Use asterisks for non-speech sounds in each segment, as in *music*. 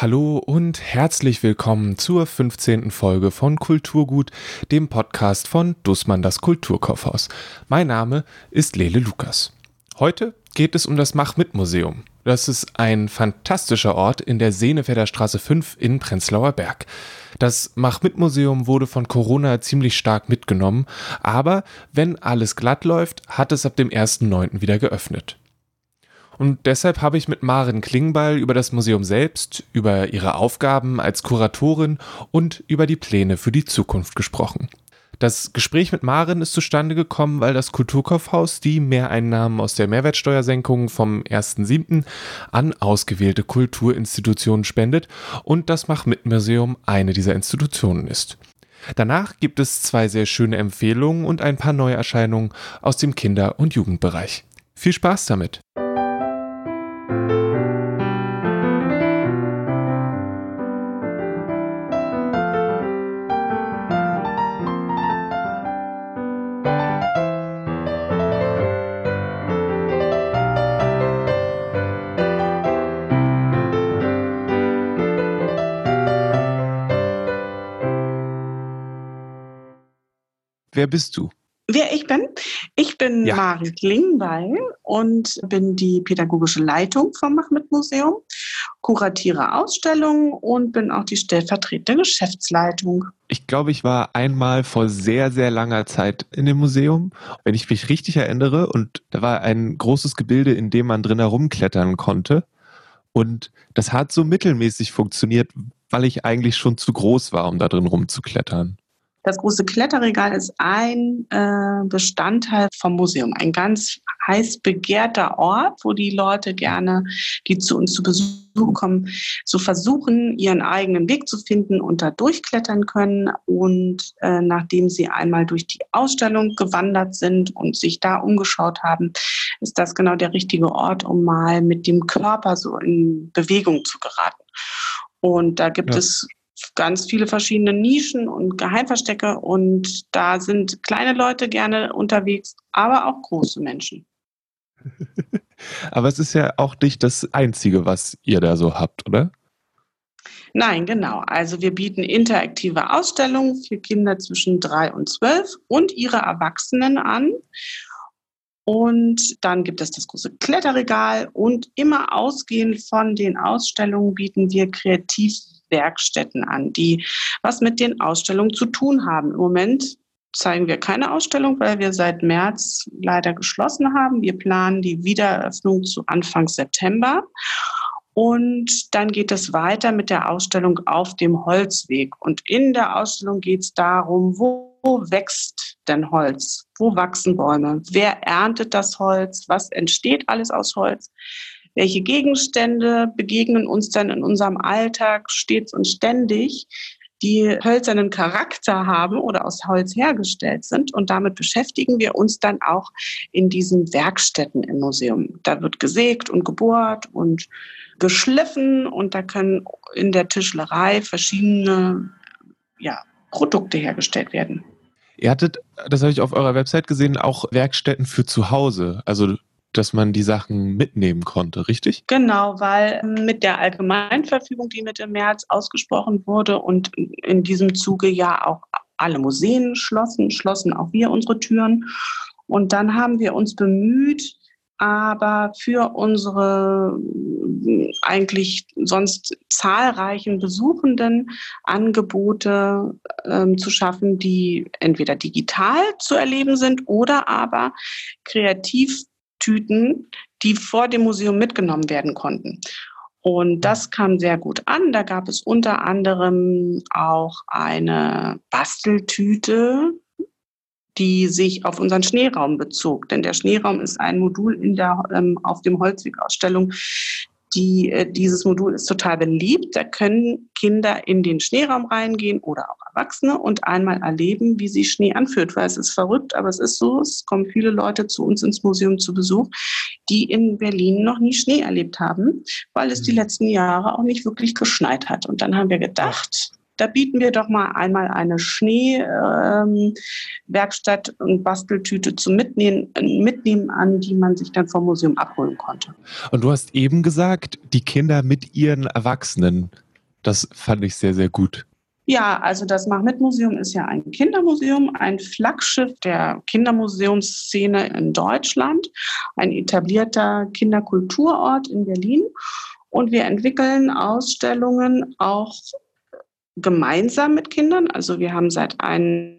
Hallo und herzlich willkommen zur 15. Folge von Kulturgut, dem Podcast von Dussmann das Kulturkaufhaus. Mein Name ist Lele Lukas. Heute geht es um das Mach-Mit-Museum. Das ist ein fantastischer Ort in der Senefelder Straße 5 in Prenzlauer Berg. Das Mach-Mit-Museum wurde von Corona ziemlich stark mitgenommen, aber wenn alles glatt läuft, hat es ab dem 1.9. wieder geöffnet. Und deshalb habe ich mit Maren Klingbeil über das Museum selbst, über ihre Aufgaben als Kuratorin und über die Pläne für die Zukunft gesprochen. Das Gespräch mit Maren ist zustande gekommen, weil das Kulturkaufhaus die Mehreinnahmen aus der Mehrwertsteuersenkung vom 1.7. an ausgewählte Kulturinstitutionen spendet und das Mach-Mit-Museum eine dieser Institutionen ist. Danach gibt es zwei sehr schöne Empfehlungen und ein paar Neuerscheinungen aus dem Kinder- und Jugendbereich. Viel Spaß damit! Wer bist du? Wer ich bin? Ich bin ja. Mari Klingbeil und bin die pädagogische Leitung vom Machmit-Museum, kuratiere Ausstellungen und bin auch die stellvertretende Geschäftsleitung. Ich glaube, ich war einmal vor sehr, sehr langer Zeit in dem Museum, wenn ich mich richtig erinnere. Und da war ein großes Gebilde, in dem man drin herumklettern konnte. Und das hat so mittelmäßig funktioniert, weil ich eigentlich schon zu groß war, um da drin rumzuklettern. Das große Kletterregal ist ein äh, Bestandteil vom Museum, ein ganz heiß begehrter Ort, wo die Leute gerne, die zu uns zu Besuch kommen, so versuchen, ihren eigenen Weg zu finden und da durchklettern können. Und äh, nachdem sie einmal durch die Ausstellung gewandert sind und sich da umgeschaut haben, ist das genau der richtige Ort, um mal mit dem Körper so in Bewegung zu geraten. Und da gibt ja. es ganz viele verschiedene Nischen und Geheimverstecke und da sind kleine Leute gerne unterwegs, aber auch große Menschen. *laughs* aber es ist ja auch nicht das Einzige, was ihr da so habt, oder? Nein, genau. Also wir bieten interaktive Ausstellungen für Kinder zwischen drei und zwölf und ihre Erwachsenen an. Und dann gibt es das große Kletterregal und immer ausgehend von den Ausstellungen bieten wir kreativ Werkstätten an, die was mit den Ausstellungen zu tun haben. Im Moment zeigen wir keine Ausstellung, weil wir seit März leider geschlossen haben. Wir planen die Wiedereröffnung zu Anfang September. Und dann geht es weiter mit der Ausstellung auf dem Holzweg. Und in der Ausstellung geht es darum, wo wächst denn Holz? Wo wachsen Bäume? Wer erntet das Holz? Was entsteht alles aus Holz? Welche Gegenstände begegnen uns dann in unserem Alltag stets und ständig, die hölzernen Charakter haben oder aus Holz hergestellt sind. Und damit beschäftigen wir uns dann auch in diesen Werkstätten im Museum. Da wird gesägt und gebohrt und geschliffen und da können in der Tischlerei verschiedene ja, Produkte hergestellt werden. Ihr hattet, das habe ich auf eurer Website gesehen, auch Werkstätten für zu Hause. Also dass man die Sachen mitnehmen konnte, richtig? Genau, weil mit der Allgemeinverfügung, die Mitte März ausgesprochen wurde und in diesem Zuge ja auch alle Museen schlossen, schlossen auch wir unsere Türen. Und dann haben wir uns bemüht, aber für unsere eigentlich sonst zahlreichen Besuchenden Angebote ähm, zu schaffen, die entweder digital zu erleben sind oder aber kreativ Tüten, die vor dem Museum mitgenommen werden konnten. Und das kam sehr gut an. Da gab es unter anderem auch eine Basteltüte, die sich auf unseren Schneeraum bezog. Denn der Schneeraum ist ein Modul in der, ähm, auf dem Holzweg-Ausstellung, die, äh, dieses Modul ist total beliebt. Da können Kinder in den Schneeraum reingehen oder auch Erwachsene und einmal erleben, wie sich Schnee anfühlt. Weil es ist verrückt, aber es ist so. Es kommen viele Leute zu uns ins Museum zu Besuch, die in Berlin noch nie Schnee erlebt haben, weil es die mhm. letzten Jahre auch nicht wirklich geschneit hat. Und dann haben wir gedacht, da bieten wir doch mal einmal eine Schneewerkstatt ähm, und Basteltüte zum Mitnehmen, Mitnehmen an, die man sich dann vom Museum abholen konnte. Und du hast eben gesagt, die Kinder mit ihren Erwachsenen. Das fand ich sehr, sehr gut. Ja, also das Mach-Mit-Museum ist ja ein Kindermuseum, ein Flaggschiff der Kindermuseumsszene in Deutschland, ein etablierter Kinderkulturort in Berlin. Und wir entwickeln Ausstellungen auch gemeinsam mit Kindern. Also wir haben seit ein,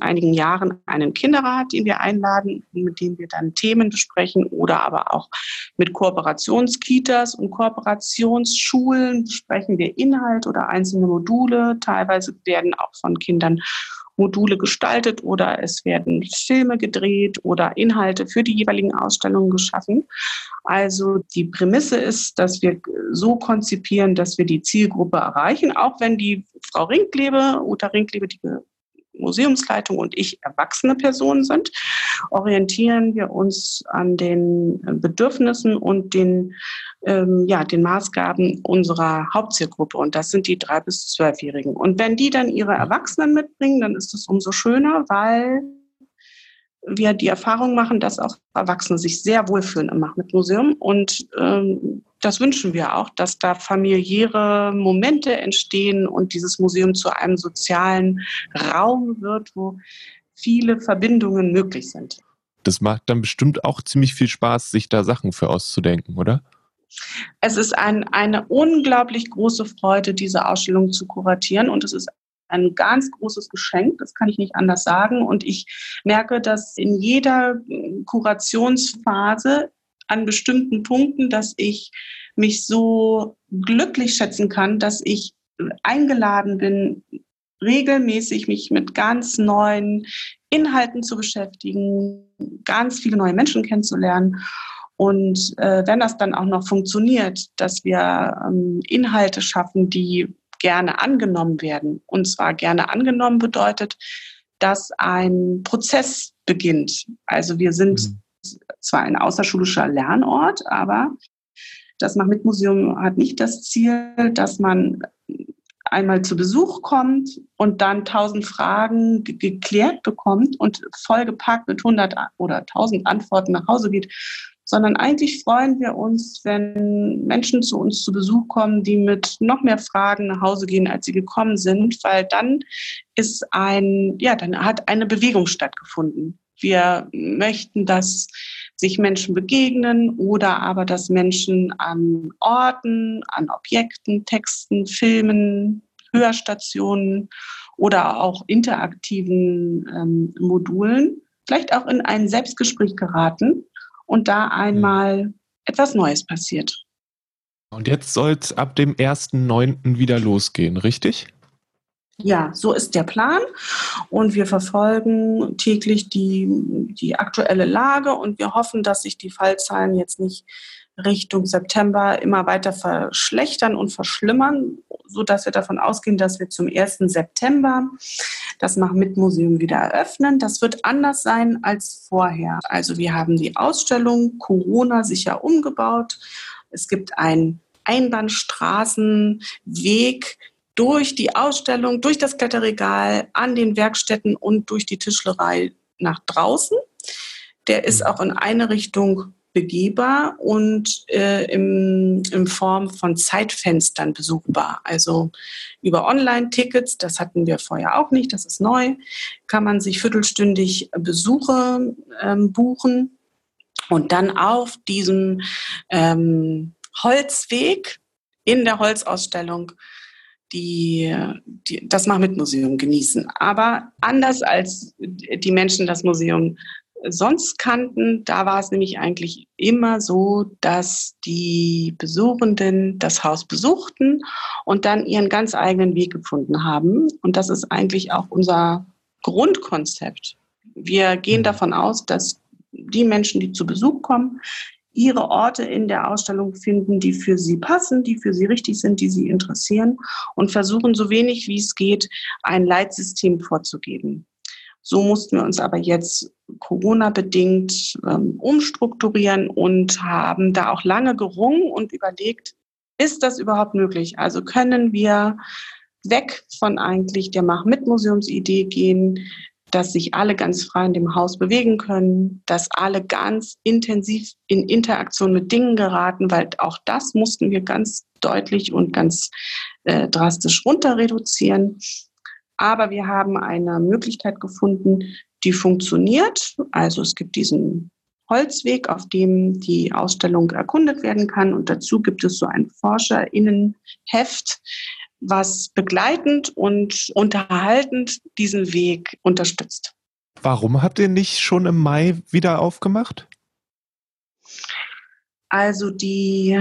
einigen Jahren einen Kinderrat, den wir einladen, mit dem wir dann Themen besprechen oder aber auch mit Kooperationskitas und Kooperationsschulen besprechen wir Inhalt oder einzelne Module. Teilweise werden auch von Kindern Module gestaltet oder es werden Filme gedreht oder Inhalte für die jeweiligen Ausstellungen geschaffen. Also die Prämisse ist, dass wir so konzipieren, dass wir die Zielgruppe erreichen, auch wenn die Frau Rinklebe, Uta Rinklebe, die Museumsleitung und ich erwachsene Personen sind, orientieren wir uns an den Bedürfnissen und den, ähm, ja, den Maßgaben unserer Hauptzielgruppe. Und das sind die drei bis zwölfjährigen. Und wenn die dann ihre Erwachsenen mitbringen, dann ist es umso schöner, weil wir die Erfahrung machen, dass auch Erwachsene sich sehr wohlfühlen im Machmitmuseum. Und ähm, das wünschen wir auch, dass da familiäre Momente entstehen und dieses Museum zu einem sozialen Raum wird, wo viele Verbindungen möglich sind. Das macht dann bestimmt auch ziemlich viel Spaß, sich da Sachen für auszudenken, oder? Es ist ein, eine unglaublich große Freude, diese Ausstellung zu kuratieren und es ist ein ganz großes Geschenk, das kann ich nicht anders sagen. Und ich merke, dass in jeder Kurationsphase an bestimmten Punkten, dass ich mich so glücklich schätzen kann, dass ich eingeladen bin, regelmäßig mich mit ganz neuen Inhalten zu beschäftigen, ganz viele neue Menschen kennenzulernen. Und äh, wenn das dann auch noch funktioniert, dass wir ähm, Inhalte schaffen, die gerne angenommen werden. Und zwar gerne angenommen bedeutet, dass ein Prozess beginnt. Also wir sind mhm. zwar ein außerschulischer Lernort, aber das Mach-Mit-Museum hat nicht das Ziel, dass man einmal zu Besuch kommt und dann tausend Fragen geklärt bekommt und vollgepackt mit 100 oder 1000 Antworten nach Hause geht, sondern eigentlich freuen wir uns, wenn Menschen zu uns zu Besuch kommen, die mit noch mehr Fragen nach Hause gehen, als sie gekommen sind, weil dann ist ein, ja, dann hat eine Bewegung stattgefunden. Wir möchten, dass sich Menschen begegnen oder aber, dass Menschen an Orten, an Objekten, Texten, Filmen, Hörstationen oder auch interaktiven ähm, Modulen vielleicht auch in ein Selbstgespräch geraten und da einmal mhm. etwas Neues passiert. Und jetzt soll es ab dem 1.9. wieder losgehen, richtig? Ja, so ist der Plan. Und wir verfolgen täglich die, die aktuelle Lage und wir hoffen, dass sich die Fallzahlen jetzt nicht Richtung September immer weiter verschlechtern und verschlimmern, so dass wir davon ausgehen, dass wir zum 1. September das Mach-Mit-Museum wieder eröffnen. Das wird anders sein als vorher. Also wir haben die Ausstellung Corona sicher umgebaut. Es gibt einen Einbahnstraßenweg durch die Ausstellung, durch das Kletterregal, an den Werkstätten und durch die Tischlerei nach draußen. Der ist auch in eine Richtung begehbar und äh, im, in Form von Zeitfenstern besuchbar. Also über Online-Tickets, das hatten wir vorher auch nicht, das ist neu, kann man sich viertelstündig Besuche ähm, buchen und dann auf diesem ähm, Holzweg in der Holzausstellung die, die, das Mach-Mit-Museum genießen. Aber anders als die Menschen das Museum sonst kannten, da war es nämlich eigentlich immer so, dass die Besuchenden das Haus besuchten und dann ihren ganz eigenen Weg gefunden haben. Und das ist eigentlich auch unser Grundkonzept. Wir gehen mhm. davon aus, dass die Menschen, die zu Besuch kommen, ihre Orte in der Ausstellung finden, die für sie passen, die für sie richtig sind, die sie interessieren und versuchen so wenig wie es geht, ein Leitsystem vorzugeben. So mussten wir uns aber jetzt Corona-bedingt ähm, umstrukturieren und haben da auch lange gerungen und überlegt, ist das überhaupt möglich? Also können wir weg von eigentlich der Mach-mit-Museumsidee gehen, dass sich alle ganz frei in dem Haus bewegen können, dass alle ganz intensiv in Interaktion mit Dingen geraten, weil auch das mussten wir ganz deutlich und ganz äh, drastisch runter reduzieren. Aber wir haben eine Möglichkeit gefunden, die funktioniert. Also es gibt diesen Holzweg, auf dem die Ausstellung erkundet werden kann. Und dazu gibt es so ein Forscherinnenheft, was begleitend und unterhaltend diesen Weg unterstützt. Warum habt ihr nicht schon im Mai wieder aufgemacht? Also die,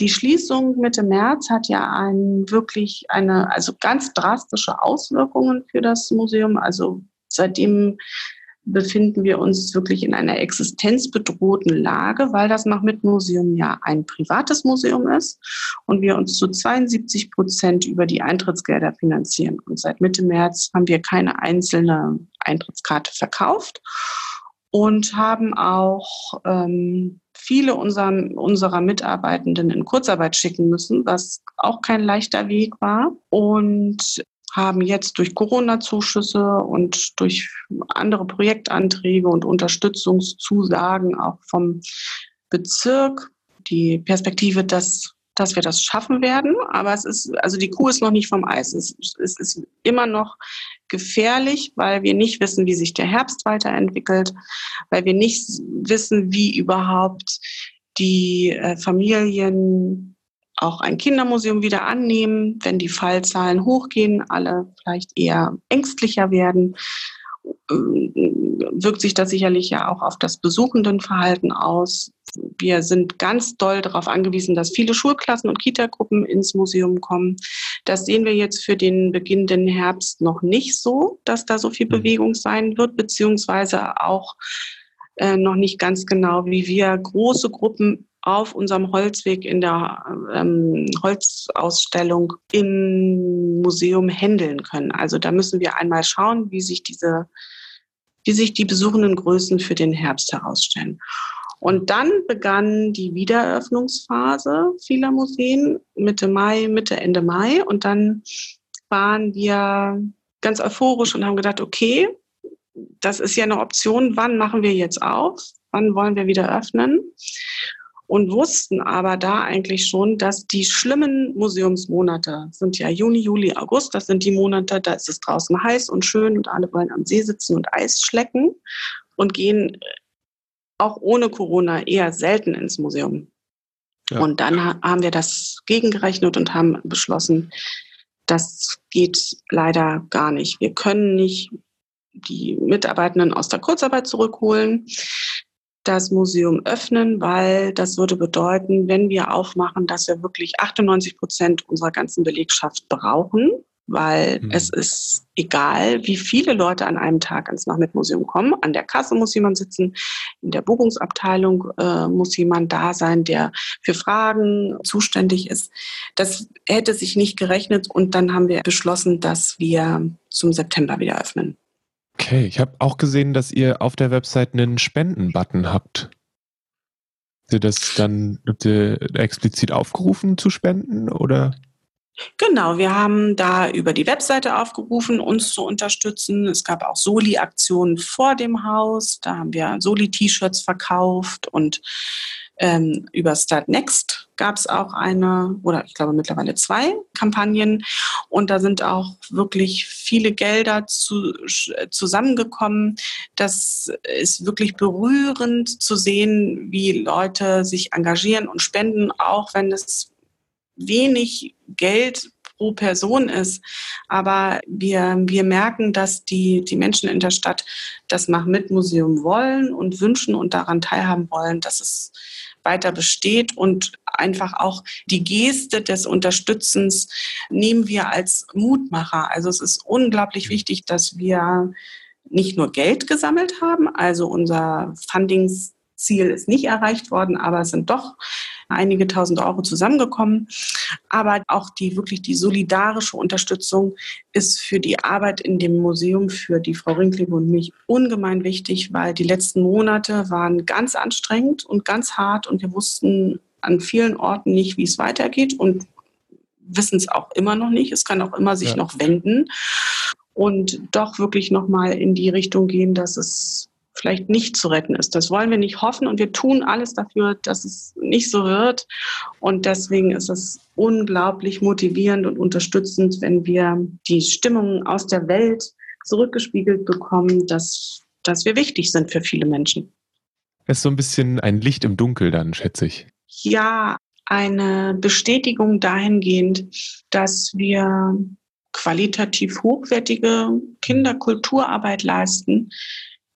die Schließung Mitte März hat ja ein, wirklich eine, also ganz drastische Auswirkungen für das Museum. Also seitdem befinden wir uns wirklich in einer existenzbedrohten Lage, weil das Mach-Mit-Museum ja ein privates Museum ist und wir uns zu 72 Prozent über die Eintrittsgelder finanzieren. Und seit Mitte März haben wir keine einzelne Eintrittskarte verkauft und haben auch ähm, viele unserer, unserer Mitarbeitenden in Kurzarbeit schicken müssen, was auch kein leichter Weg war. Und haben jetzt durch Corona-Zuschüsse und durch andere Projektanträge und Unterstützungszusagen auch vom Bezirk die Perspektive, dass, dass wir das schaffen werden. Aber es ist, also die Kuh ist noch nicht vom Eis. Es, es ist immer noch gefährlich, weil wir nicht wissen, wie sich der Herbst weiterentwickelt, weil wir nicht wissen, wie überhaupt die äh, Familien auch ein Kindermuseum wieder annehmen, wenn die Fallzahlen hochgehen, alle vielleicht eher ängstlicher werden, äh, wirkt sich das sicherlich ja auch auf das Besuchendenverhalten aus. Wir sind ganz doll darauf angewiesen, dass viele Schulklassen und Kitagruppen ins Museum kommen. Das sehen wir jetzt für den beginnenden Herbst noch nicht so, dass da so viel mhm. Bewegung sein wird, beziehungsweise auch äh, noch nicht ganz genau, wie wir große Gruppen auf unserem Holzweg in der ähm, Holzausstellung im Museum handeln können. Also da müssen wir einmal schauen, wie sich diese, wie sich die besuchenden Größen für den Herbst herausstellen. Und dann begann die Wiedereröffnungsphase vieler Museen Mitte Mai, Mitte, Ende Mai. Und dann waren wir ganz euphorisch und haben gedacht, okay, das ist ja eine Option, wann machen wir jetzt auf? Wann wollen wir wieder öffnen? Und wussten aber da eigentlich schon, dass die schlimmen Museumsmonate sind ja Juni, Juli, August. Das sind die Monate, da ist es draußen heiß und schön und alle wollen am See sitzen und Eis schlecken und gehen auch ohne Corona eher selten ins Museum. Ja. Und dann haben wir das gegengerechnet und haben beschlossen, das geht leider gar nicht. Wir können nicht die Mitarbeitenden aus der Kurzarbeit zurückholen das Museum öffnen, weil das würde bedeuten, wenn wir aufmachen, dass wir wirklich 98 Prozent unserer ganzen Belegschaft brauchen, weil mhm. es ist egal, wie viele Leute an einem Tag ins Nachmittmuseum kommen. An der Kasse muss jemand sitzen, in der Buchungsabteilung äh, muss jemand da sein, der für Fragen zuständig ist. Das hätte sich nicht gerechnet und dann haben wir beschlossen, dass wir zum September wieder öffnen. Okay, ich habe auch gesehen, dass ihr auf der Website einen Spenden-Button habt. Habt ihr das dann habt ihr explizit aufgerufen zu spenden oder? Genau, wir haben da über die Webseite aufgerufen, uns zu unterstützen. Es gab auch Soli-Aktionen vor dem Haus. Da haben wir Soli-T-Shirts verkauft und ähm, über Start Next gab es auch eine oder ich glaube mittlerweile zwei Kampagnen und da sind auch wirklich viele Gelder zu, zusammengekommen. Das ist wirklich berührend zu sehen, wie Leute sich engagieren und spenden, auch wenn es wenig Geld pro Person ist. Aber wir, wir merken, dass die, die Menschen in der Stadt das Mach-Mit-Museum wollen und wünschen und daran teilhaben wollen, dass es weiter besteht und einfach auch die Geste des Unterstützens nehmen wir als Mutmacher. Also es ist unglaublich wichtig, dass wir nicht nur Geld gesammelt haben, also unser Fundingsziel ist nicht erreicht worden, aber es sind doch einige tausend Euro zusammengekommen. Aber auch die wirklich die solidarische Unterstützung ist für die Arbeit in dem Museum für die Frau Rinkling und mich ungemein wichtig, weil die letzten Monate waren ganz anstrengend und ganz hart und wir wussten an vielen Orten nicht, wie es weitergeht und wissen es auch immer noch nicht. Es kann auch immer sich ja. noch wenden und doch wirklich noch mal in die Richtung gehen, dass es vielleicht nicht zu retten ist. Das wollen wir nicht hoffen und wir tun alles dafür, dass es nicht so wird. Und deswegen ist es unglaublich motivierend und unterstützend, wenn wir die Stimmung aus der Welt zurückgespiegelt bekommen, dass, dass wir wichtig sind für viele Menschen. Es ist so ein bisschen ein Licht im Dunkel dann, schätze ich. Ja, eine Bestätigung dahingehend, dass wir qualitativ hochwertige Kinderkulturarbeit leisten,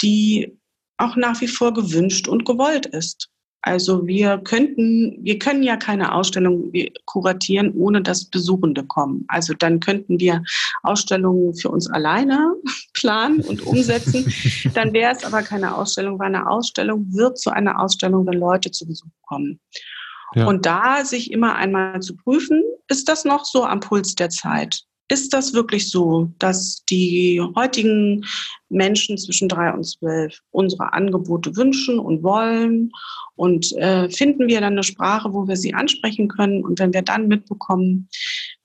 die auch nach wie vor gewünscht und gewollt ist. Also wir könnten, wir können ja keine Ausstellung kuratieren, ohne dass Besuchende kommen. Also dann könnten wir Ausstellungen für uns alleine *laughs* planen und umsetzen. *laughs* dann wäre es aber keine Ausstellung, weil eine Ausstellung wird zu einer Ausstellung, wenn Leute zu Besuch kommen. Ja. Und da sich immer einmal zu prüfen, ist das noch so am Puls der Zeit? Ist das wirklich so, dass die heutigen Menschen zwischen drei und zwölf unsere Angebote wünschen und wollen? Und äh, finden wir dann eine Sprache, wo wir sie ansprechen können? Und wenn wir dann mitbekommen,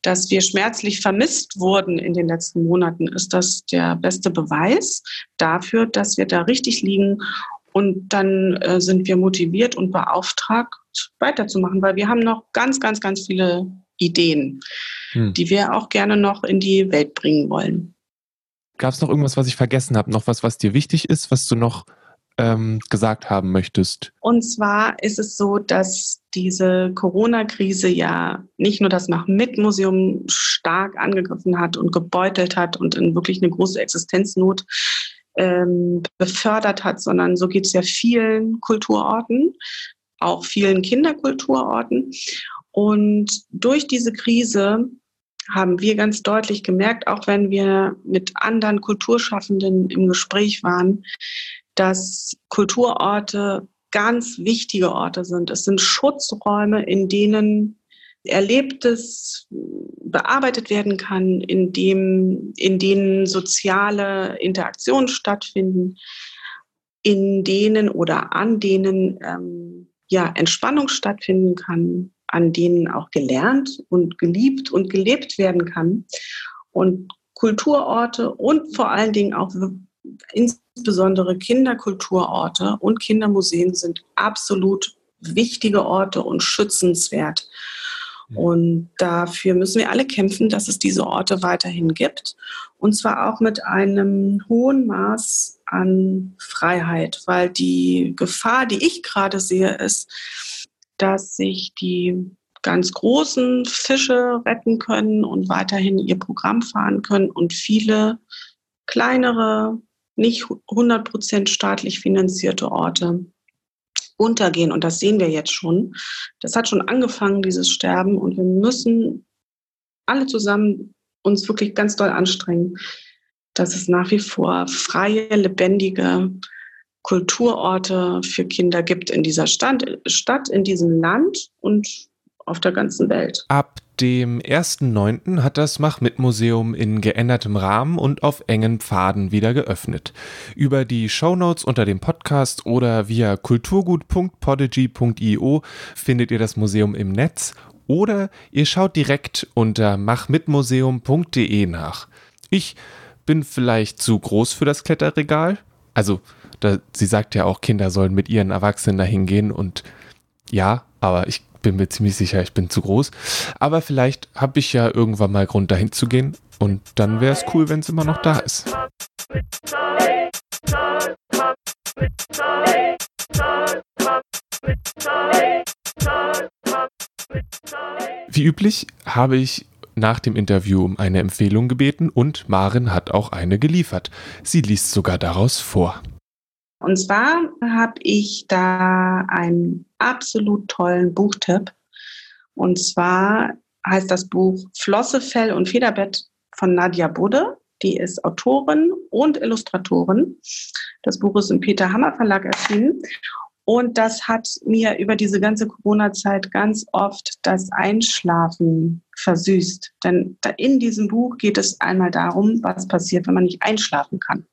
dass wir schmerzlich vermisst wurden in den letzten Monaten, ist das der beste Beweis dafür, dass wir da richtig liegen. Und dann äh, sind wir motiviert und beauftragt, weiterzumachen, weil wir haben noch ganz, ganz, ganz viele Ideen, hm. die wir auch gerne noch in die Welt bringen wollen. Gab es noch irgendwas, was ich vergessen habe? Noch was, was dir wichtig ist, was du noch ähm, gesagt haben möchtest? Und zwar ist es so, dass diese Corona-Krise ja nicht nur das Mach-Mit-Museum stark angegriffen hat und gebeutelt hat und in wirklich eine große Existenznot ähm, befördert hat, sondern so geht es ja vielen Kulturorten, auch vielen Kinderkulturorten. Und durch diese Krise haben wir ganz deutlich gemerkt, auch wenn wir mit anderen Kulturschaffenden im Gespräch waren, dass Kulturorte ganz wichtige Orte sind. Es sind Schutzräume, in denen Erlebtes bearbeitet werden kann, in, dem, in denen soziale Interaktionen stattfinden, in denen oder an denen ähm, ja, Entspannung stattfinden kann, an denen auch gelernt und geliebt und gelebt werden kann. Und Kulturorte und vor allen Dingen auch insbesondere Kinderkulturorte und Kindermuseen sind absolut wichtige Orte und schützenswert. Und dafür müssen wir alle kämpfen, dass es diese Orte weiterhin gibt. Und zwar auch mit einem hohen Maß an Freiheit, weil die Gefahr, die ich gerade sehe, ist, dass sich die ganz großen Fische retten können und weiterhin ihr Programm fahren können und viele kleinere, nicht 100% staatlich finanzierte Orte untergehen. Und das sehen wir jetzt schon. Das hat schon angefangen, dieses Sterben. Und wir müssen alle zusammen uns wirklich ganz doll anstrengen, dass es nach wie vor freie, lebendige Kulturorte für Kinder gibt in dieser Stadt, Stadt in diesem Land und auf der ganzen Welt. Ab dem 1.9. hat das Mach-Mit-Museum in geändertem Rahmen und auf engen Pfaden wieder geöffnet. Über die Shownotes unter dem Podcast oder via kulturgut.podigy.io findet ihr das Museum im Netz oder ihr schaut direkt unter machmitmuseum.de nach. Ich bin vielleicht zu groß für das Kletterregal. Also, da, sie sagt ja auch, Kinder sollen mit ihren Erwachsenen dahin gehen und ja, aber ich bin mir ziemlich sicher, ich bin zu groß. Aber vielleicht habe ich ja irgendwann mal Grund dahin zu gehen und dann wäre es cool, wenn es immer noch da ist. Wie üblich habe ich nach dem Interview um eine Empfehlung gebeten und Maren hat auch eine geliefert. Sie liest sogar daraus vor. Und zwar habe ich da einen absolut tollen Buchtipp. Und zwar heißt das Buch Flosse, Fell und Federbett von Nadja Budde. Die ist Autorin und Illustratorin. Das Buch ist im Peter Hammer Verlag erschienen. Und das hat mir über diese ganze Corona-Zeit ganz oft das Einschlafen versüßt. Denn in diesem Buch geht es einmal darum, was passiert, wenn man nicht einschlafen kann.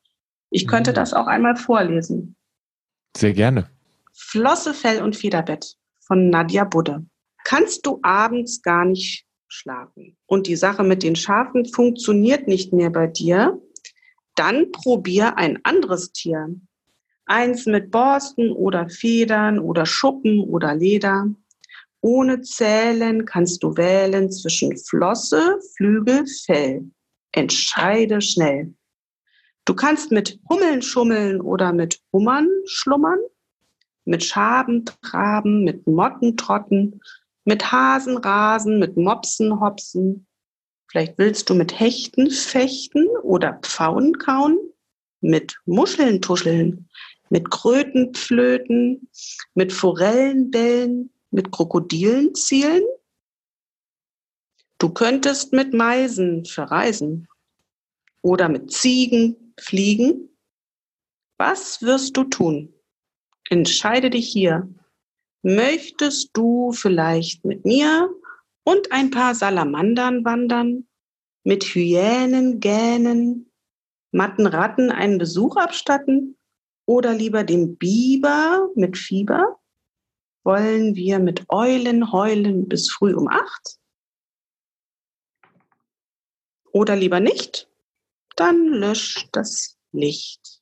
Ich könnte mhm. das auch einmal vorlesen. Sehr gerne. Flosse, Fell und Federbett von Nadja Budde. Kannst du abends gar nicht schlafen und die Sache mit den Schafen funktioniert nicht mehr bei dir, dann probier ein anderes Tier. Eins mit Borsten oder Federn oder Schuppen oder Leder. Ohne Zählen kannst du wählen zwischen Flosse, Flügel, Fell. Entscheide schnell. Du kannst mit Hummeln schummeln oder mit Hummern schlummern, mit Schaben traben, mit Motten trotten, mit Hasen rasen, mit Mopsen hopsen. Vielleicht willst du mit Hechten fechten oder Pfauen kauen, mit Muscheln tuscheln, mit Kröten flöten, mit Forellen bellen, mit Krokodilen zielen. Du könntest mit Meisen verreisen oder mit Ziegen fliegen. Was wirst du tun? Entscheide dich hier. Möchtest du vielleicht mit mir und ein paar Salamandern wandern, mit Hyänen gähnen, matten Ratten einen Besuch abstatten oder lieber dem Biber mit Fieber? Wollen wir mit Eulen heulen bis früh um acht? Oder lieber nicht? Dann löscht das Licht.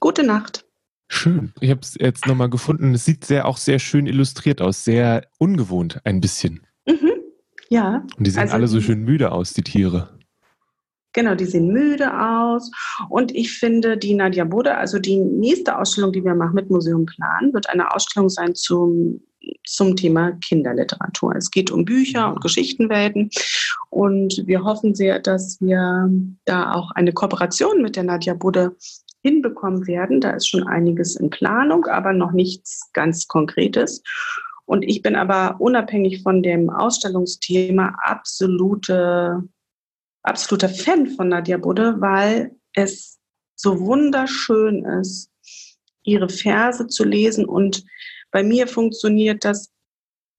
Gute Nacht. Schön. Ich habe es jetzt nochmal gefunden. Es sieht sehr auch sehr schön illustriert aus, sehr ungewohnt ein bisschen. Mhm. Ja. Und die sehen also, alle so schön müde aus, die Tiere. Genau, die sehen müde aus. Und ich finde, die Nadia Bode, also die nächste Ausstellung, die wir machen mit Museum Plan, wird eine Ausstellung sein zum, zum Thema Kinderliteratur. Es geht um Bücher und Geschichtenwelten. Und wir hoffen sehr, dass wir da auch eine Kooperation mit der Nadia Bode hinbekommen werden. Da ist schon einiges in Planung, aber noch nichts ganz Konkretes. Und ich bin aber unabhängig von dem Ausstellungsthema absolute absoluter Fan von Nadia Budde, weil es so wunderschön ist, ihre Verse zu lesen. Und bei mir funktioniert das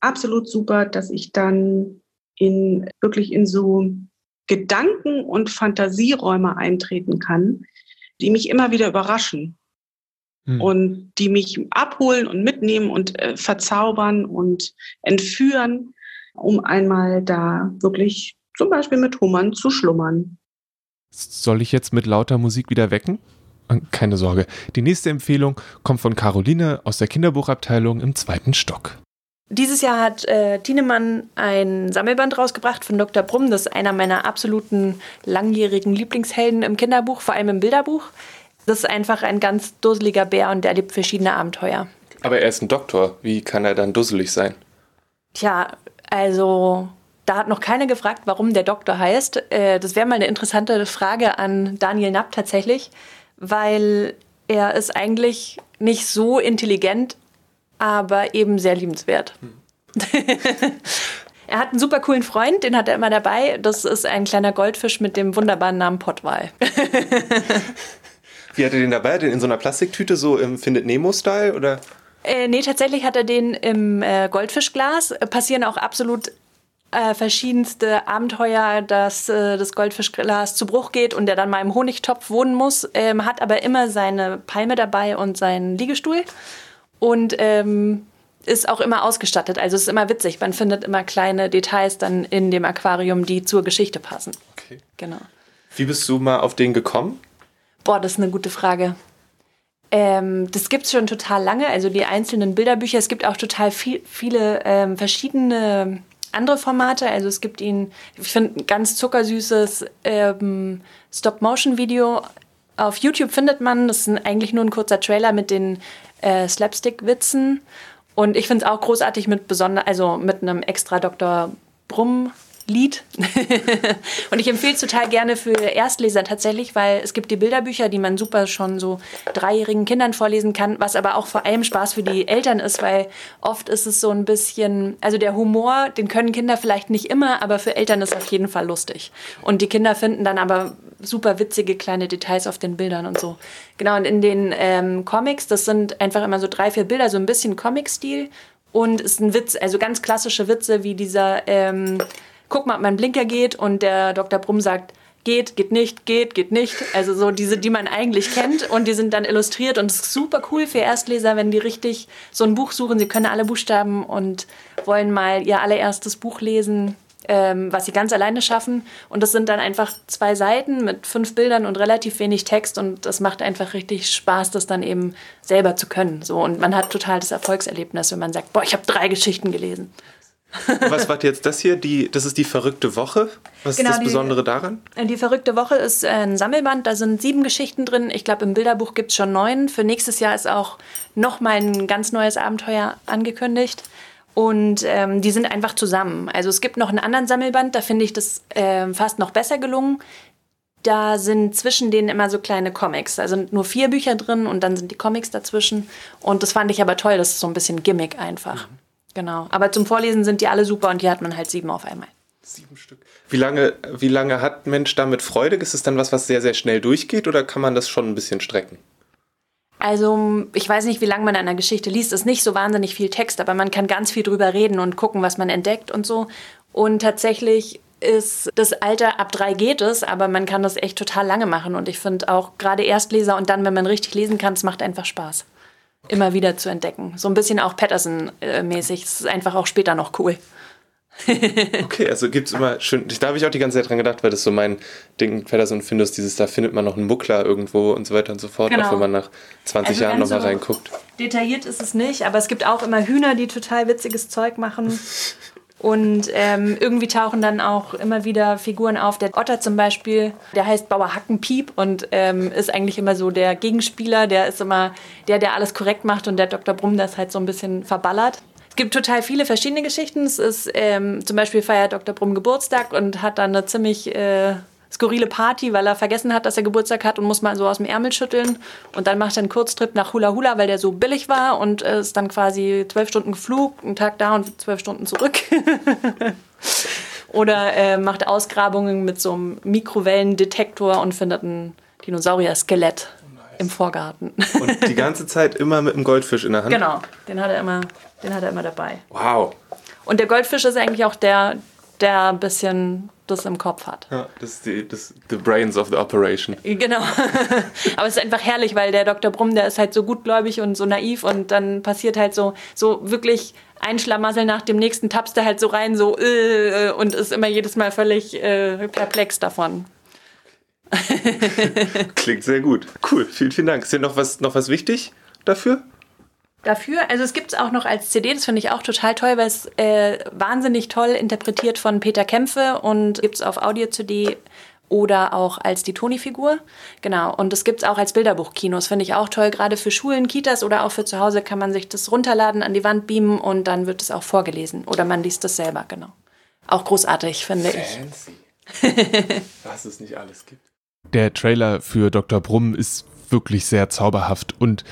absolut super, dass ich dann in wirklich in so Gedanken- und Fantasieräume eintreten kann, die mich immer wieder überraschen hm. und die mich abholen und mitnehmen und äh, verzaubern und entführen, um einmal da wirklich zum Beispiel mit Hummern zu schlummern. Soll ich jetzt mit lauter Musik wieder wecken? Keine Sorge. Die nächste Empfehlung kommt von Caroline aus der Kinderbuchabteilung im zweiten Stock. Dieses Jahr hat äh, Tienemann ein Sammelband rausgebracht von Dr. Brumm. Das ist einer meiner absoluten langjährigen Lieblingshelden im Kinderbuch, vor allem im Bilderbuch. Das ist einfach ein ganz dusseliger Bär und der erlebt verschiedene Abenteuer. Aber er ist ein Doktor. Wie kann er dann dusselig sein? Tja, also da hat noch keiner gefragt, warum der Doktor heißt. Äh, das wäre mal eine interessante Frage an Daniel Knapp tatsächlich, weil er ist eigentlich nicht so intelligent, aber eben sehr liebenswert. Hm. *laughs* er hat einen super coolen Freund, den hat er immer dabei. Das ist ein kleiner Goldfisch mit dem wunderbaren Namen Potwal. *laughs* Wie hat er den dabei? Den in so einer Plastiktüte, so im Findet Nemo-Style? Oder? Äh, nee, tatsächlich hat er den im äh, Goldfischglas. Passieren auch absolut äh, verschiedenste Abenteuer, dass äh, das Goldfischglas zu Bruch geht und der dann mal im Honigtopf wohnen muss, ähm, hat aber immer seine Palme dabei und seinen Liegestuhl und ähm, ist auch immer ausgestattet. Also es ist immer witzig. Man findet immer kleine Details dann in dem Aquarium, die zur Geschichte passen. Okay. Genau. Wie bist du mal auf den gekommen? Boah, das ist eine gute Frage. Ähm, das gibt es schon total lange, also die einzelnen Bilderbücher. Es gibt auch total viel, viele ähm, verschiedene andere Formate. Also es gibt ihn, ich finde, ein ganz zuckersüßes ähm, Stop-Motion-Video. Auf YouTube findet man, das ist eigentlich nur ein kurzer Trailer mit den äh, Slapstick-Witzen. Und ich finde es auch großartig mit besonder, also mit einem extra Dr. Brumm Lied. *laughs* und ich empfehle es total gerne für Erstleser tatsächlich, weil es gibt die Bilderbücher, die man super schon so dreijährigen Kindern vorlesen kann, was aber auch vor allem Spaß für die Eltern ist, weil oft ist es so ein bisschen, also der Humor, den können Kinder vielleicht nicht immer, aber für Eltern ist es auf jeden Fall lustig. Und die Kinder finden dann aber super witzige kleine Details auf den Bildern und so. Genau, und in den ähm, Comics, das sind einfach immer so drei, vier Bilder, so ein bisschen Comic-Stil und es ist ein Witz, also ganz klassische Witze wie dieser, ähm, guck mal, ob mein Blinker geht und der Dr. Brumm sagt, geht, geht nicht, geht, geht nicht. Also so diese, die man eigentlich kennt und die sind dann illustriert und es ist super cool für Erstleser, wenn die richtig so ein Buch suchen. Sie können alle Buchstaben und wollen mal ihr allererstes Buch lesen. ähm, was sie ganz alleine schaffen. Und das sind dann einfach zwei Seiten mit fünf Bildern und relativ wenig Text. Und das macht einfach richtig Spaß, das dann eben selber zu können. So. Und man hat total das Erfolgserlebnis, wenn man sagt, boah, ich habe drei Geschichten gelesen. *laughs* Was war jetzt das hier? Die, das ist die verrückte Woche. Was genau, ist das die, Besondere daran? Die verrückte Woche ist ein Sammelband. Da sind sieben Geschichten drin. Ich glaube, im Bilderbuch gibt es schon neun. Für nächstes Jahr ist auch noch mal ein ganz neues Abenteuer angekündigt. Und ähm, die sind einfach zusammen. Also es gibt noch einen anderen Sammelband, da finde ich das äh, fast noch besser gelungen. Da sind zwischen denen immer so kleine Comics. Da sind nur vier Bücher drin und dann sind die Comics dazwischen. Und das fand ich aber toll, das ist so ein bisschen Gimmick einfach. Mhm. Genau. Aber zum Vorlesen sind die alle super und die hat man halt sieben auf einmal. Sieben Stück. Wie lange, wie lange hat Mensch damit Freude? Ist es dann was, was sehr, sehr schnell durchgeht oder kann man das schon ein bisschen strecken? Also, ich weiß nicht, wie lange man an einer Geschichte liest. Es ist nicht so wahnsinnig viel Text, aber man kann ganz viel drüber reden und gucken, was man entdeckt und so. Und tatsächlich ist das Alter ab drei geht es, aber man kann das echt total lange machen. Und ich finde auch gerade Erstleser und dann, wenn man richtig lesen kann, es macht einfach Spaß. Immer wieder zu entdecken. So ein bisschen auch Patterson-mäßig. Es ist einfach auch später noch cool. *laughs* okay, also gibt es immer schön. Da habe ich auch die ganze Zeit dran gedacht, weil das so mein Ding, Patterson Findus, dieses, da findet man noch einen Muckler irgendwo und so weiter und so fort, genau. auch wenn man nach 20 also Jahren nochmal so reinguckt. Detailliert ist es nicht, aber es gibt auch immer Hühner, die total witziges Zeug machen. *laughs* Und ähm, irgendwie tauchen dann auch immer wieder Figuren auf. Der Otter zum Beispiel, der heißt Bauer Hackenpiep und ähm, ist eigentlich immer so der Gegenspieler. Der ist immer der, der alles korrekt macht und der Dr. Brumm das halt so ein bisschen verballert. Es gibt total viele verschiedene Geschichten. Es ist ähm, zum Beispiel feiert Dr. Brumm Geburtstag und hat dann eine ziemlich äh, skurrile Party, weil er vergessen hat, dass er Geburtstag hat und muss mal so aus dem Ärmel schütteln. Und dann macht er einen Kurztrip nach Hula Hula, weil der so billig war und äh, ist dann quasi zwölf Stunden Flug, einen Tag da und zwölf Stunden zurück. *laughs* Oder äh, macht Ausgrabungen mit so einem Mikrowellendetektor und findet ein Dinosaurier-Skelett im Vorgarten. Und die ganze Zeit immer mit einem Goldfisch in der Hand? Genau, den hat er immer, den hat er immer dabei. Wow. Und der Goldfisch ist eigentlich auch der, der ein bisschen das im Kopf hat. Ja, das ist die, das, the brains of the operation. Genau. *laughs* Aber es ist einfach herrlich, weil der Dr. Brumm, der ist halt so gutgläubig und so naiv und dann passiert halt so, so wirklich ein Schlamassel nach dem nächsten, tappst er halt so rein, so äh, und ist immer jedes Mal völlig äh, perplex davon. *laughs* Klingt sehr gut. Cool, vielen, vielen Dank. Ist dir noch was, noch was wichtig dafür? Dafür, also es gibt es auch noch als CD, das finde ich auch total toll, weil es äh, wahnsinnig toll interpretiert von Peter Kämpfe und gibt es auf Audio-CD oder auch als die Toni-Figur. Genau. Und das gibt es auch als Bilderbuch-Kino. Das finde ich auch toll. Gerade für Schulen, Kitas oder auch für zu Hause kann man sich das runterladen, an die Wand beamen und dann wird es auch vorgelesen. Oder man liest das selber, genau. Auch großartig, finde Fancy. ich. *laughs* Was es nicht alles gibt. Der Trailer für Dr. Brumm ist wirklich sehr zauberhaft und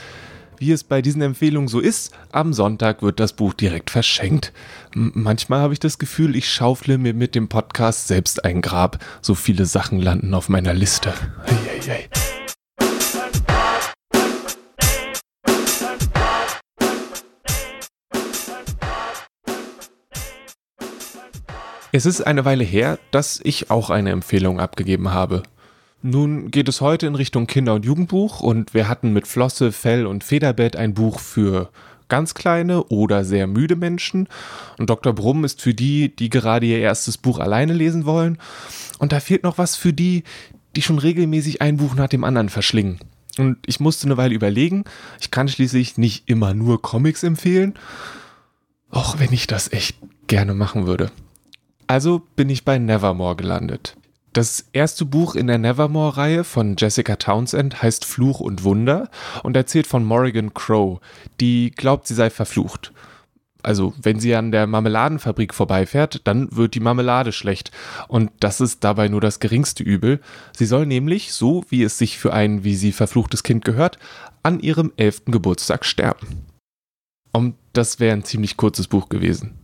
wie es bei diesen Empfehlungen so ist, am Sonntag wird das Buch direkt verschenkt. M manchmal habe ich das Gefühl, ich schaufle mir mit dem Podcast selbst ein Grab. So viele Sachen landen auf meiner Liste. Eieiei. Es ist eine Weile her, dass ich auch eine Empfehlung abgegeben habe. Nun geht es heute in Richtung Kinder- und Jugendbuch und wir hatten mit Flosse, Fell und Federbett ein Buch für ganz kleine oder sehr müde Menschen. Und Dr. Brumm ist für die, die gerade ihr erstes Buch alleine lesen wollen. Und da fehlt noch was für die, die schon regelmäßig ein Buch nach dem anderen verschlingen. Und ich musste eine Weile überlegen, ich kann schließlich nicht immer nur Comics empfehlen, auch wenn ich das echt gerne machen würde. Also bin ich bei Nevermore gelandet. Das erste Buch in der Nevermore-Reihe von Jessica Townsend heißt Fluch und Wunder und erzählt von Morrigan Crow, die glaubt, sie sei verflucht. Also, wenn sie an der Marmeladenfabrik vorbeifährt, dann wird die Marmelade schlecht. Und das ist dabei nur das geringste Übel. Sie soll nämlich, so wie es sich für ein wie sie verfluchtes Kind gehört, an ihrem elften Geburtstag sterben. Und das wäre ein ziemlich kurzes Buch gewesen.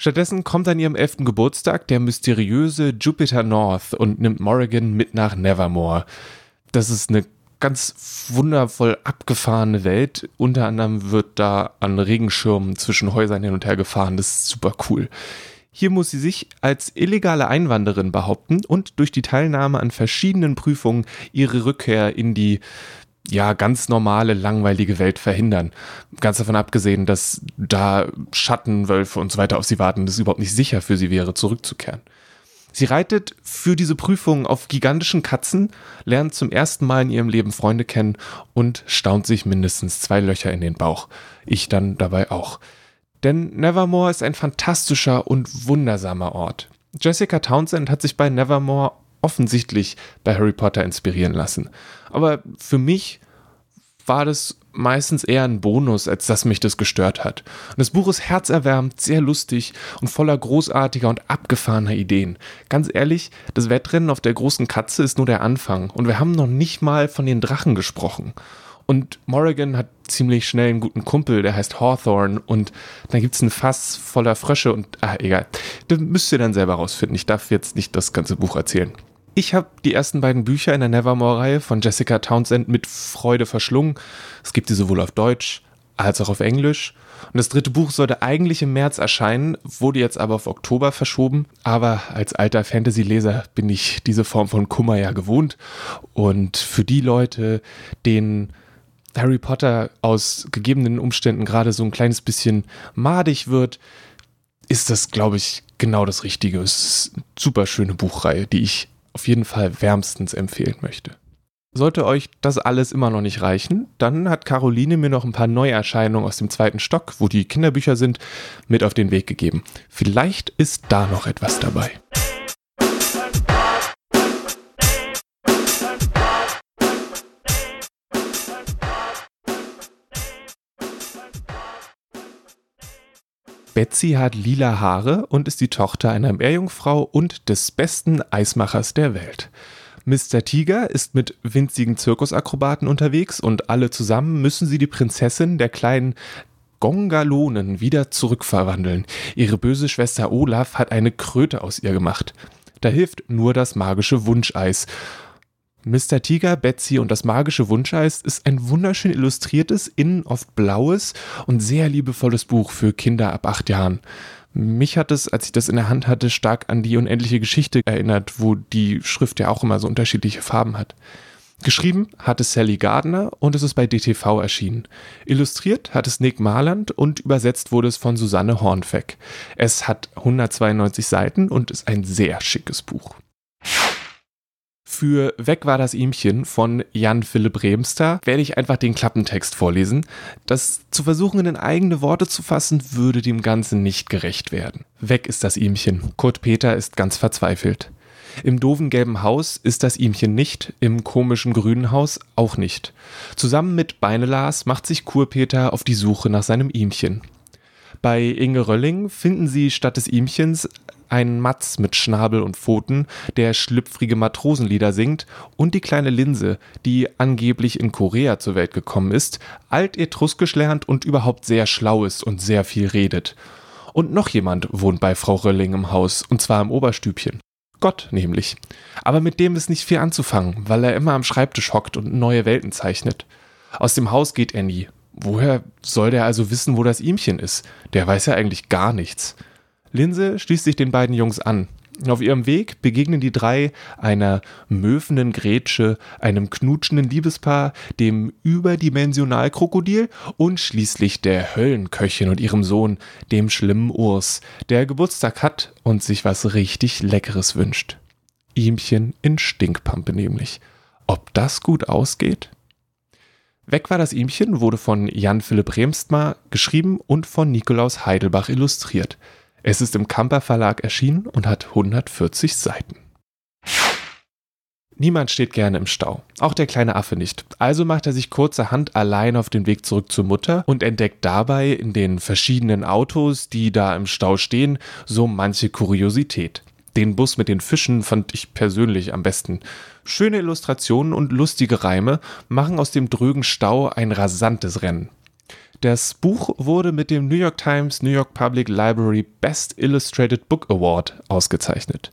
Stattdessen kommt an ihrem elften Geburtstag der mysteriöse Jupiter North und nimmt Morrigan mit nach Nevermore. Das ist eine ganz wundervoll abgefahrene Welt. Unter anderem wird da an Regenschirmen zwischen Häusern hin und her gefahren. Das ist super cool. Hier muss sie sich als illegale Einwanderin behaupten und durch die Teilnahme an verschiedenen Prüfungen ihre Rückkehr in die ja, ganz normale, langweilige Welt verhindern. Ganz davon abgesehen, dass da Schattenwölfe und so weiter auf sie warten, dass es überhaupt nicht sicher für sie wäre, zurückzukehren. Sie reitet für diese Prüfung auf gigantischen Katzen, lernt zum ersten Mal in ihrem Leben Freunde kennen und staunt sich mindestens zwei Löcher in den Bauch. Ich dann dabei auch. Denn Nevermore ist ein fantastischer und wundersamer Ort. Jessica Townsend hat sich bei Nevermore offensichtlich bei Harry Potter inspirieren lassen. Aber für mich war das meistens eher ein Bonus, als dass mich das gestört hat. Und das Buch ist herzerwärmend, sehr lustig und voller großartiger und abgefahrener Ideen. Ganz ehrlich, das Wettrennen auf der großen Katze ist nur der Anfang und wir haben noch nicht mal von den Drachen gesprochen. Und Morrigan hat ziemlich schnell einen guten Kumpel, der heißt Hawthorne. Und dann gibt es ein Fass voller Frösche und, ah, egal. Das müsst ihr dann selber rausfinden. Ich darf jetzt nicht das ganze Buch erzählen. Ich habe die ersten beiden Bücher in der Nevermore-Reihe von Jessica Townsend mit Freude verschlungen. Es gibt die sowohl auf Deutsch als auch auf Englisch. Und das dritte Buch sollte eigentlich im März erscheinen, wurde jetzt aber auf Oktober verschoben. Aber als alter Fantasy-Leser bin ich diese Form von Kummer ja gewohnt. Und für die Leute, denen Harry Potter aus gegebenen Umständen gerade so ein kleines bisschen madig wird, ist das, glaube ich, genau das Richtige. Es ist eine super schöne Buchreihe, die ich auf jeden Fall wärmstens empfehlen möchte. Sollte euch das alles immer noch nicht reichen, dann hat Caroline mir noch ein paar Neuerscheinungen aus dem zweiten Stock, wo die Kinderbücher sind, mit auf den Weg gegeben. Vielleicht ist da noch etwas dabei. Betsy hat lila Haare und ist die Tochter einer Meerjungfrau und des besten Eismachers der Welt. Mr. Tiger ist mit winzigen Zirkusakrobaten unterwegs und alle zusammen müssen sie die Prinzessin der kleinen Gongalonen wieder zurückverwandeln. Ihre böse Schwester Olaf hat eine Kröte aus ihr gemacht. Da hilft nur das magische Wunscheis. Mr. Tiger, Betsy und das magische Wunscheis ist ein wunderschön illustriertes, innen oft blaues und sehr liebevolles Buch für Kinder ab acht Jahren. Mich hat es, als ich das in der Hand hatte, stark an die unendliche Geschichte erinnert, wo die Schrift ja auch immer so unterschiedliche Farben hat. Geschrieben hat es Sally Gardner und es ist bei DTV erschienen. Illustriert hat es Nick Marland und übersetzt wurde es von Susanne Hornfeck. Es hat 192 Seiten und ist ein sehr schickes Buch. Für Weg war das Ihmchen von Jan Philipp Remster werde ich einfach den Klappentext vorlesen. Das zu versuchen, in eigene Worte zu fassen, würde dem Ganzen nicht gerecht werden. Weg ist das Ihmchen. Kurt Peter ist ganz verzweifelt. Im doofen gelben Haus ist das Ihmchen nicht, im komischen grünen Haus auch nicht. Zusammen mit Beinelas macht sich Kurpeter auf die Suche nach seinem Ihmchen. Bei Inge Rölling finden sie statt des Ihmchens einen Matz mit Schnabel und Pfoten, der schlüpfrige Matrosenlieder singt, und die kleine Linse, die angeblich in Korea zur Welt gekommen ist, alt etruskisch lernt und überhaupt sehr schlau ist und sehr viel redet. Und noch jemand wohnt bei Frau Rölling im Haus, und zwar im Oberstübchen. Gott nämlich. Aber mit dem ist nicht viel anzufangen, weil er immer am Schreibtisch hockt und neue Welten zeichnet. Aus dem Haus geht er nie. Woher soll der also wissen, wo das Ihmchen ist? Der weiß ja eigentlich gar nichts. Linse schließt sich den beiden Jungs an. Auf ihrem Weg begegnen die drei einer möfenden Grätsche, einem knutschenden Liebespaar, dem Überdimensionalkrokodil und schließlich der Höllenköchin und ihrem Sohn, dem schlimmen Urs, der Geburtstag hat und sich was richtig Leckeres wünscht. Ihmchen in Stinkpampe nämlich. Ob das gut ausgeht? Weg war das Ihmchen wurde von Jan Philipp Remstmar geschrieben und von Nikolaus Heidelbach illustriert. Es ist im Kamper Verlag erschienen und hat 140 Seiten. Niemand steht gerne im Stau, auch der kleine Affe nicht. Also macht er sich kurzerhand allein auf den Weg zurück zur Mutter und entdeckt dabei in den verschiedenen Autos, die da im Stau stehen, so manche Kuriosität. Den Bus mit den Fischen fand ich persönlich am besten. Schöne Illustrationen und lustige Reime machen aus dem drögen Stau ein rasantes Rennen. Das Buch wurde mit dem New York Times New York Public Library Best Illustrated Book Award ausgezeichnet.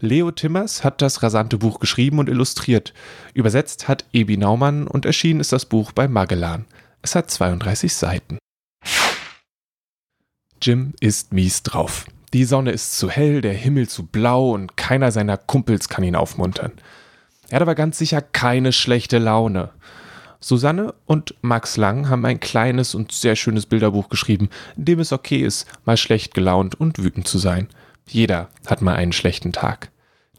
Leo Timmers hat das rasante Buch geschrieben und illustriert. Übersetzt hat Ebi Naumann und erschienen ist das Buch bei Magellan. Es hat 32 Seiten. Jim ist mies drauf. Die Sonne ist zu hell, der Himmel zu blau und keiner seiner Kumpels kann ihn aufmuntern. Er hat aber ganz sicher keine schlechte Laune. Susanne und Max Lang haben ein kleines und sehr schönes Bilderbuch geschrieben, in dem es okay ist, mal schlecht gelaunt und wütend zu sein. Jeder hat mal einen schlechten Tag.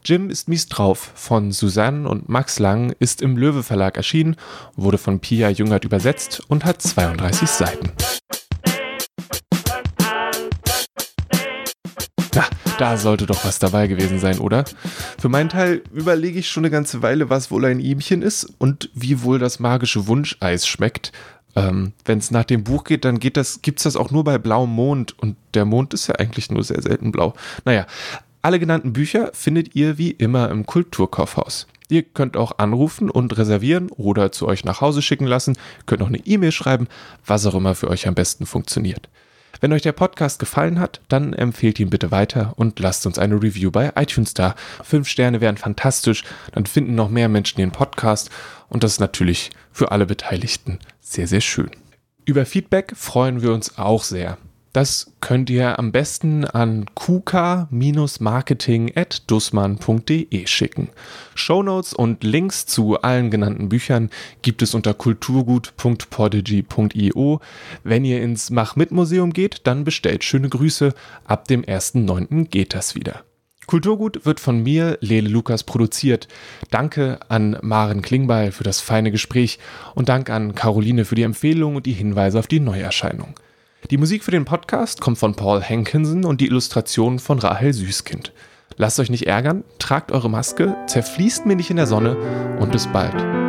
Jim ist mies drauf von Susanne und Max Lang ist im Löwe Verlag erschienen, wurde von Pia Jungert übersetzt und hat 32 Seiten. Da sollte doch was dabei gewesen sein, oder? Für meinen Teil überlege ich schon eine ganze Weile, was wohl ein Ihmchen ist und wie wohl das magische Wunscheis schmeckt. Ähm, Wenn es nach dem Buch geht, dann geht das, gibt's das auch nur bei blauem Mond und der Mond ist ja eigentlich nur sehr selten blau. Naja, alle genannten Bücher findet ihr wie immer im Kulturkaufhaus. Ihr könnt auch anrufen und reservieren oder zu euch nach Hause schicken lassen, könnt auch eine E-Mail schreiben, was auch immer für euch am besten funktioniert. Wenn euch der Podcast gefallen hat, dann empfehlt ihn bitte weiter und lasst uns eine Review bei iTunes da. Fünf Sterne wären fantastisch, dann finden noch mehr Menschen den Podcast und das ist natürlich für alle Beteiligten sehr, sehr schön. Über Feedback freuen wir uns auch sehr. Das könnt ihr am besten an kuka-marketing.dussmann.de schicken. Shownotes und Links zu allen genannten Büchern gibt es unter kulturgut.podigy.io. Wenn ihr ins Mach-Mit-Museum geht, dann bestellt schöne Grüße. Ab dem 1.9. geht das wieder. Kulturgut wird von mir, Lele Lukas, produziert. Danke an Maren Klingbeil für das feine Gespräch und Dank an Caroline für die Empfehlung und die Hinweise auf die Neuerscheinung. Die Musik für den Podcast kommt von Paul Hankinson und die Illustrationen von Rahel Süßkind. Lasst euch nicht ärgern, tragt eure Maske, zerfließt mir nicht in der Sonne und bis bald.